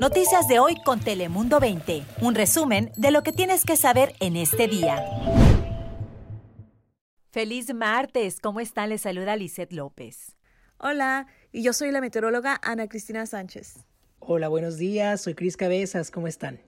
Noticias de hoy con Telemundo 20. Un resumen de lo que tienes que saber en este día. Feliz martes. ¿Cómo están? Les saluda Lisette López. Hola, y yo soy la meteoróloga Ana Cristina Sánchez. Hola, buenos días. Soy Cris Cabezas. ¿Cómo están?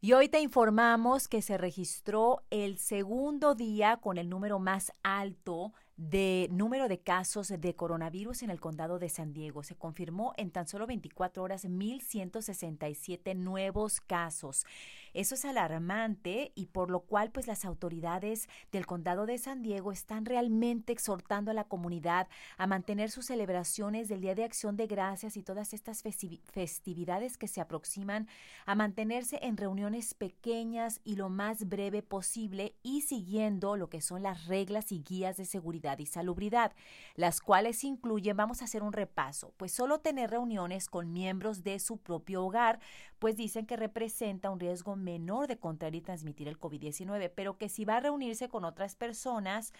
Y hoy te informamos que se registró el segundo día con el número más alto de número de casos de coronavirus en el condado de San Diego. Se confirmó en tan solo 24 horas 1.167 nuevos casos. Eso es alarmante y por lo cual pues las autoridades del condado de San Diego están realmente exhortando a la comunidad a mantener sus celebraciones del Día de Acción de Gracias y todas estas festividades que se aproximan a mantenerse en reuniones pequeñas y lo más breve posible y siguiendo lo que son las reglas y guías de seguridad y salubridad, las cuales incluyen, vamos a hacer un repaso, pues solo tener reuniones con miembros de su propio hogar, pues dicen que representa un riesgo menor de contraer y transmitir el COVID-19, pero que si va a reunirse con otras personas,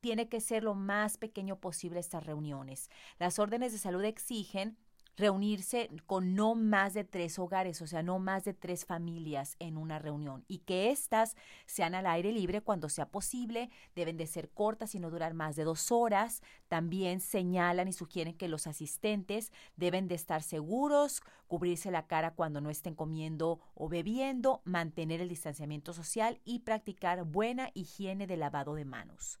tiene que ser lo más pequeño posible estas reuniones. Las órdenes de salud exigen reunirse con no más de tres hogares, o sea, no más de tres familias en una reunión y que éstas sean al aire libre cuando sea posible, deben de ser cortas y no durar más de dos horas. También señalan y sugieren que los asistentes deben de estar seguros, cubrirse la cara cuando no estén comiendo o bebiendo, mantener el distanciamiento social y practicar buena higiene de lavado de manos.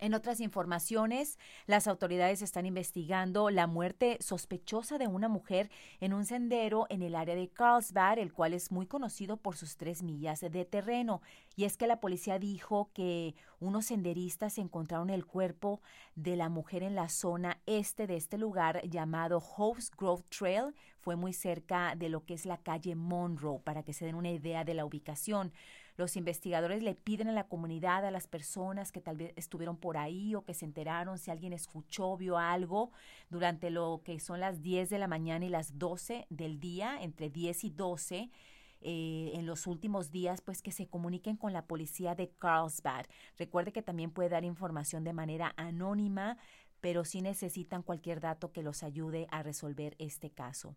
En otras informaciones, las autoridades están investigando la muerte sospechosa de una mujer en un sendero en el área de Carlsbad, el cual es muy conocido por sus tres millas de terreno. Y es que la policía dijo que unos senderistas encontraron el cuerpo de la mujer en la zona este de este lugar llamado Hope's Grove Trail. Fue muy cerca de lo que es la calle Monroe, para que se den una idea de la ubicación. Los investigadores le piden a la comunidad, a las personas que tal vez estuvieron por ahí o que se enteraron, si alguien escuchó, vio algo durante lo que son las 10 de la mañana y las 12 del día, entre 10 y 12. Eh, en los últimos días, pues que se comuniquen con la policía de Carlsbad. Recuerde que también puede dar información de manera anónima, pero si necesitan cualquier dato que los ayude a resolver este caso.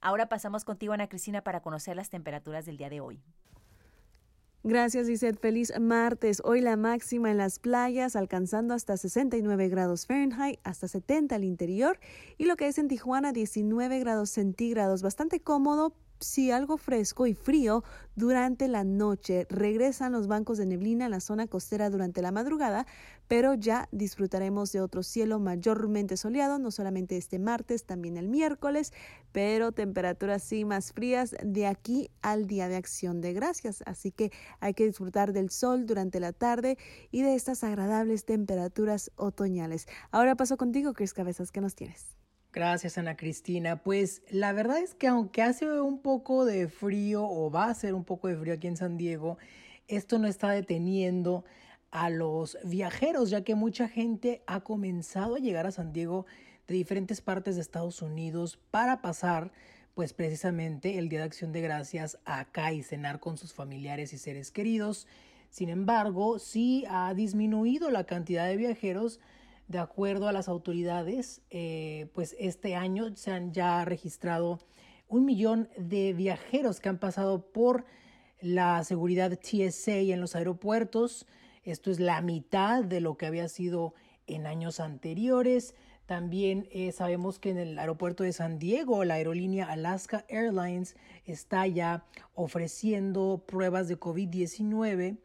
Ahora pasamos contigo, Ana Cristina, para conocer las temperaturas del día de hoy. Gracias, Lizeth. Feliz martes. Hoy la máxima en las playas alcanzando hasta 69 grados Fahrenheit, hasta 70 al interior. Y lo que es en Tijuana, 19 grados centígrados. Bastante cómodo, si algo fresco y frío durante la noche. Regresan los bancos de neblina en la zona costera durante la madrugada, pero ya disfrutaremos de otro cielo mayormente soleado, no solamente este martes, también el miércoles, pero temperaturas sí más frías de aquí al Día de Acción de Gracias. Así que hay que disfrutar del sol durante la tarde y de estas agradables temperaturas otoñales. Ahora paso contigo, Chris Cabezas, ¿qué nos tienes? Gracias, Ana Cristina. Pues la verdad es que aunque hace un poco de frío o va a ser un poco de frío aquí en San Diego, esto no está deteniendo a los viajeros, ya que mucha gente ha comenzado a llegar a San Diego de diferentes partes de Estados Unidos para pasar pues precisamente el Día de Acción de Gracias acá y cenar con sus familiares y seres queridos. Sin embargo, sí ha disminuido la cantidad de viajeros de acuerdo a las autoridades, eh, pues este año se han ya registrado un millón de viajeros que han pasado por la seguridad TSA en los aeropuertos. Esto es la mitad de lo que había sido en años anteriores. También eh, sabemos que en el aeropuerto de San Diego, la aerolínea Alaska Airlines está ya ofreciendo pruebas de COVID-19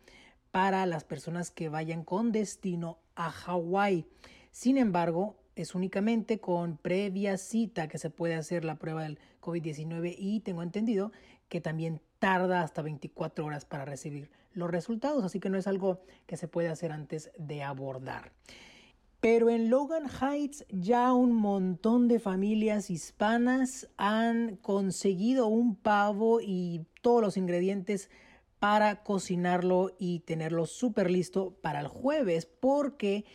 para las personas que vayan con destino a Hawái. Sin embargo, es únicamente con previa cita que se puede hacer la prueba del COVID-19 y tengo entendido que también tarda hasta 24 horas para recibir los resultados, así que no es algo que se puede hacer antes de abordar. Pero en Logan Heights ya un montón de familias hispanas han conseguido un pavo y todos los ingredientes para cocinarlo y tenerlo súper listo para el jueves porque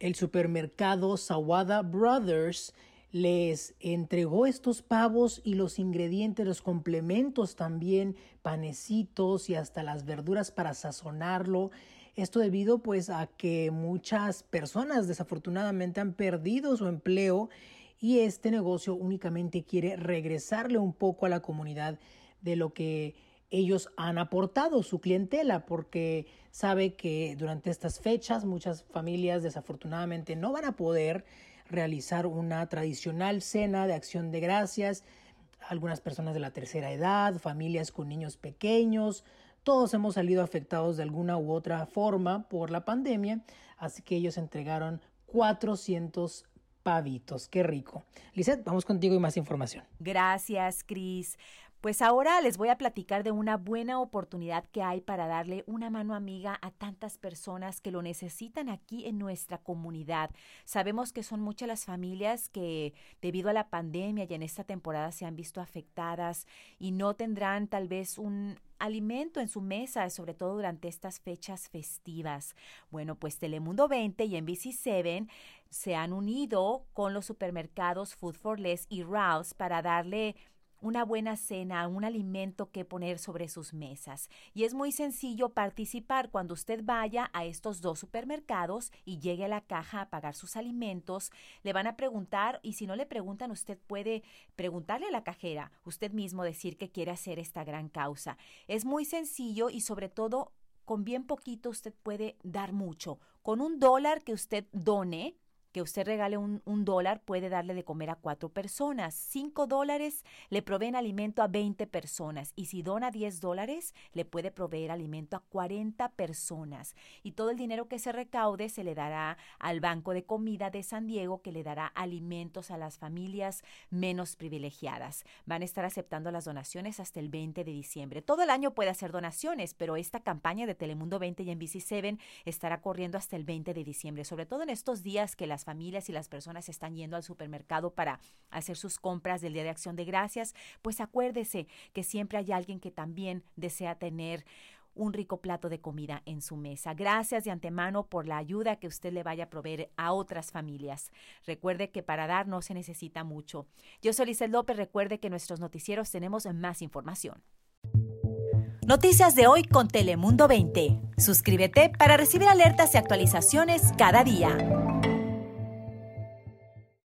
el supermercado Sawada Brothers les entregó estos pavos y los ingredientes, los complementos también, panecitos y hasta las verduras para sazonarlo. Esto debido pues a que muchas personas desafortunadamente han perdido su empleo y este negocio únicamente quiere regresarle un poco a la comunidad de lo que ellos han aportado, su clientela, porque sabe que durante estas fechas muchas familias desafortunadamente no van a poder realizar una tradicional cena de acción de gracias. Algunas personas de la tercera edad, familias con niños pequeños, todos hemos salido afectados de alguna u otra forma por la pandemia, así que ellos entregaron 400 pavitos. Qué rico. Lizeth, vamos contigo y más información. Gracias, Cris. Pues ahora les voy a platicar de una buena oportunidad que hay para darle una mano amiga a tantas personas que lo necesitan aquí en nuestra comunidad. Sabemos que son muchas las familias que debido a la pandemia y en esta temporada se han visto afectadas y no tendrán tal vez un alimento en su mesa, sobre todo durante estas fechas festivas. Bueno, pues Telemundo 20 y NBC7 se han unido con los supermercados Food for Less y Rouse para darle una buena cena, un alimento que poner sobre sus mesas. Y es muy sencillo participar cuando usted vaya a estos dos supermercados y llegue a la caja a pagar sus alimentos. Le van a preguntar y si no le preguntan, usted puede preguntarle a la cajera, usted mismo decir que quiere hacer esta gran causa. Es muy sencillo y sobre todo con bien poquito usted puede dar mucho. Con un dólar que usted done, que usted regale un, dólar puede darle de comer a cuatro personas. Cinco dólares le proveen alimento a 20 personas. Y si dona 10 dólares, le puede proveer alimento a 40 personas. Y todo el dinero que se recaude se le dará al Banco de Comida de San Diego, que le dará alimentos a las familias menos privilegiadas. Van a estar aceptando las donaciones hasta el 20 de diciembre. Todo el año puede hacer donaciones, pero esta campaña de Telemundo 20 y NBC7 estará corriendo hasta el 20 de diciembre, sobre todo en estos días que familias y las personas están yendo al supermercado para hacer sus compras del Día de Acción de Gracias, pues acuérdese que siempre hay alguien que también desea tener un rico plato de comida en su mesa. Gracias de antemano por la ayuda que usted le vaya a proveer a otras familias. Recuerde que para dar no se necesita mucho. Yo soy Lizeth López. Recuerde que en nuestros noticieros tenemos más información. Noticias de hoy con Telemundo 20. Suscríbete para recibir alertas y actualizaciones cada día.